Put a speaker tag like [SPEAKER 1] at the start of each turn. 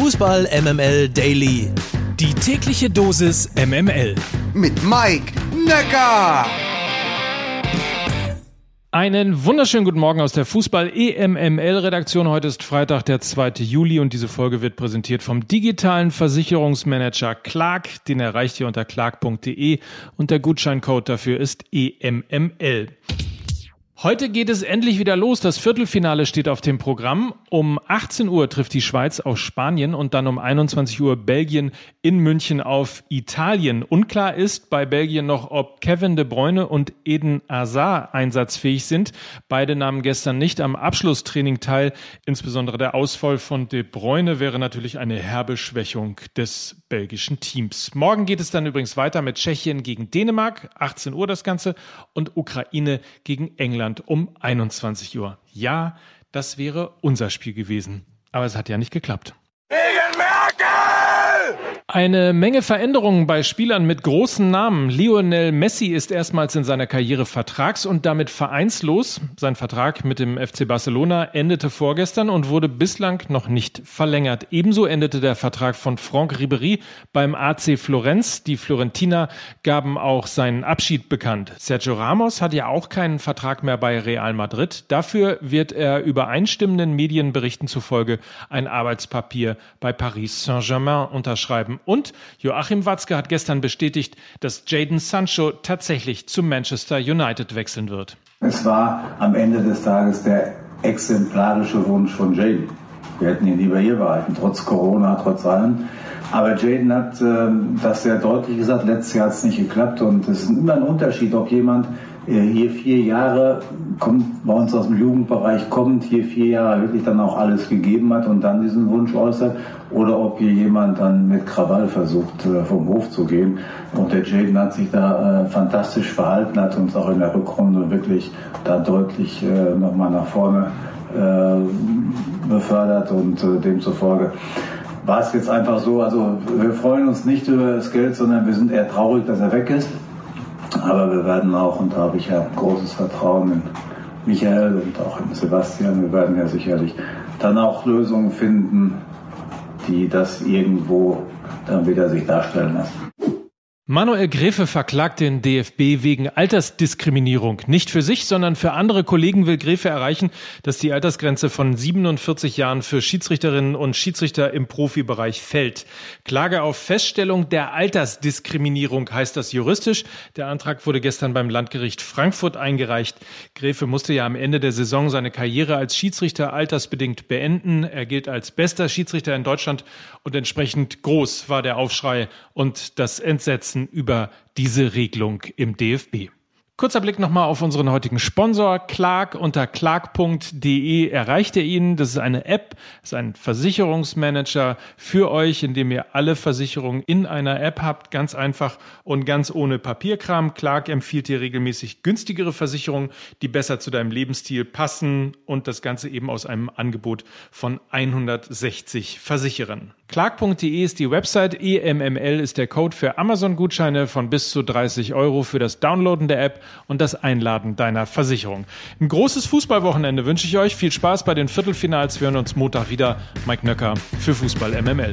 [SPEAKER 1] Fußball MML Daily. Die tägliche Dosis MML.
[SPEAKER 2] Mit Mike Necker.
[SPEAKER 3] Einen wunderschönen guten Morgen aus der Fußball EMML Redaktion. Heute ist Freitag, der 2. Juli und diese Folge wird präsentiert vom digitalen Versicherungsmanager Clark. Den erreicht ihr unter clark.de und der Gutscheincode dafür ist EMML. Heute geht es endlich wieder los. Das Viertelfinale steht auf dem Programm. Um 18 Uhr trifft die Schweiz auf Spanien und dann um 21 Uhr Belgien in München auf Italien. Unklar ist bei Belgien noch, ob Kevin de Bruyne und Eden Hazard einsatzfähig sind. Beide nahmen gestern nicht am Abschlusstraining teil. Insbesondere der Ausfall von de Bruyne wäre natürlich eine herbe Schwächung des belgischen Teams. Morgen geht es dann übrigens weiter mit Tschechien gegen Dänemark, 18 Uhr das Ganze, und Ukraine gegen England. Deutschland um 21 Uhr. Ja, das wäre unser Spiel gewesen. Aber es hat ja nicht geklappt. Eine Menge Veränderungen bei Spielern mit großen Namen. Lionel Messi ist erstmals in seiner Karriere vertrags- und damit vereinslos. Sein Vertrag mit dem FC Barcelona endete vorgestern und wurde bislang noch nicht verlängert. Ebenso endete der Vertrag von Franck Ribéry beim AC Florenz. Die Florentiner gaben auch seinen Abschied bekannt. Sergio Ramos hat ja auch keinen Vertrag mehr bei Real Madrid. Dafür wird er übereinstimmenden Medienberichten zufolge ein Arbeitspapier bei Paris Saint-Germain unterschreiben. Und Joachim Watzke hat gestern bestätigt, dass Jaden Sancho tatsächlich zu Manchester United wechseln wird.
[SPEAKER 4] Es war am Ende des Tages der exemplarische Wunsch von Jaden. Wir hätten ihn lieber hier behalten, trotz Corona, trotz allem. Aber Jaden hat äh, das sehr deutlich gesagt, letztes Jahr hat es nicht geklappt und es ist immer ein Unterschied, ob jemand hier vier Jahre kommt, bei uns aus dem Jugendbereich kommt, hier vier Jahre wirklich dann auch alles gegeben hat und dann diesen Wunsch äußert oder ob hier jemand dann mit Krawall versucht äh, vom Hof zu gehen. Und der Jaden hat sich da äh, fantastisch verhalten, hat uns auch in der Rückrunde wirklich da deutlich äh, nochmal nach vorne äh, befördert und äh, demzufolge war es jetzt einfach so, also wir freuen uns nicht über das Geld, sondern wir sind eher traurig, dass er weg ist. Aber wir werden auch, und da habe ich ja großes Vertrauen in Michael und auch in Sebastian, wir werden ja sicherlich dann auch Lösungen finden, die das irgendwo dann wieder sich darstellen lassen.
[SPEAKER 3] Manuel Gräfe verklagt den DFB wegen Altersdiskriminierung. Nicht für sich, sondern für andere Kollegen will Gräfe erreichen, dass die Altersgrenze von 47 Jahren für Schiedsrichterinnen und Schiedsrichter im Profibereich fällt. Klage auf Feststellung der Altersdiskriminierung heißt das juristisch. Der Antrag wurde gestern beim Landgericht Frankfurt eingereicht. Gräfe musste ja am Ende der Saison seine Karriere als Schiedsrichter altersbedingt beenden. Er gilt als bester Schiedsrichter in Deutschland und entsprechend groß war der Aufschrei und das Entsetzen Wissen über diese Regelung im DFB. Kurzer Blick nochmal auf unseren heutigen Sponsor Clark. Unter clark.de erreicht ihr ihn. Das ist eine App, das ist ein Versicherungsmanager für euch, in dem ihr alle Versicherungen in einer App habt. Ganz einfach und ganz ohne Papierkram. Clark empfiehlt dir regelmäßig günstigere Versicherungen, die besser zu deinem Lebensstil passen und das Ganze eben aus einem Angebot von 160 Versicherern. Clark.de ist die Website, EMML ist der Code für Amazon-Gutscheine von bis zu 30 Euro für das Downloaden der App und das Einladen deiner Versicherung. Ein großes Fußballwochenende wünsche ich euch. Viel Spaß bei den Viertelfinals. Wir hören uns Montag wieder. Mike Nöcker für Fußball MML.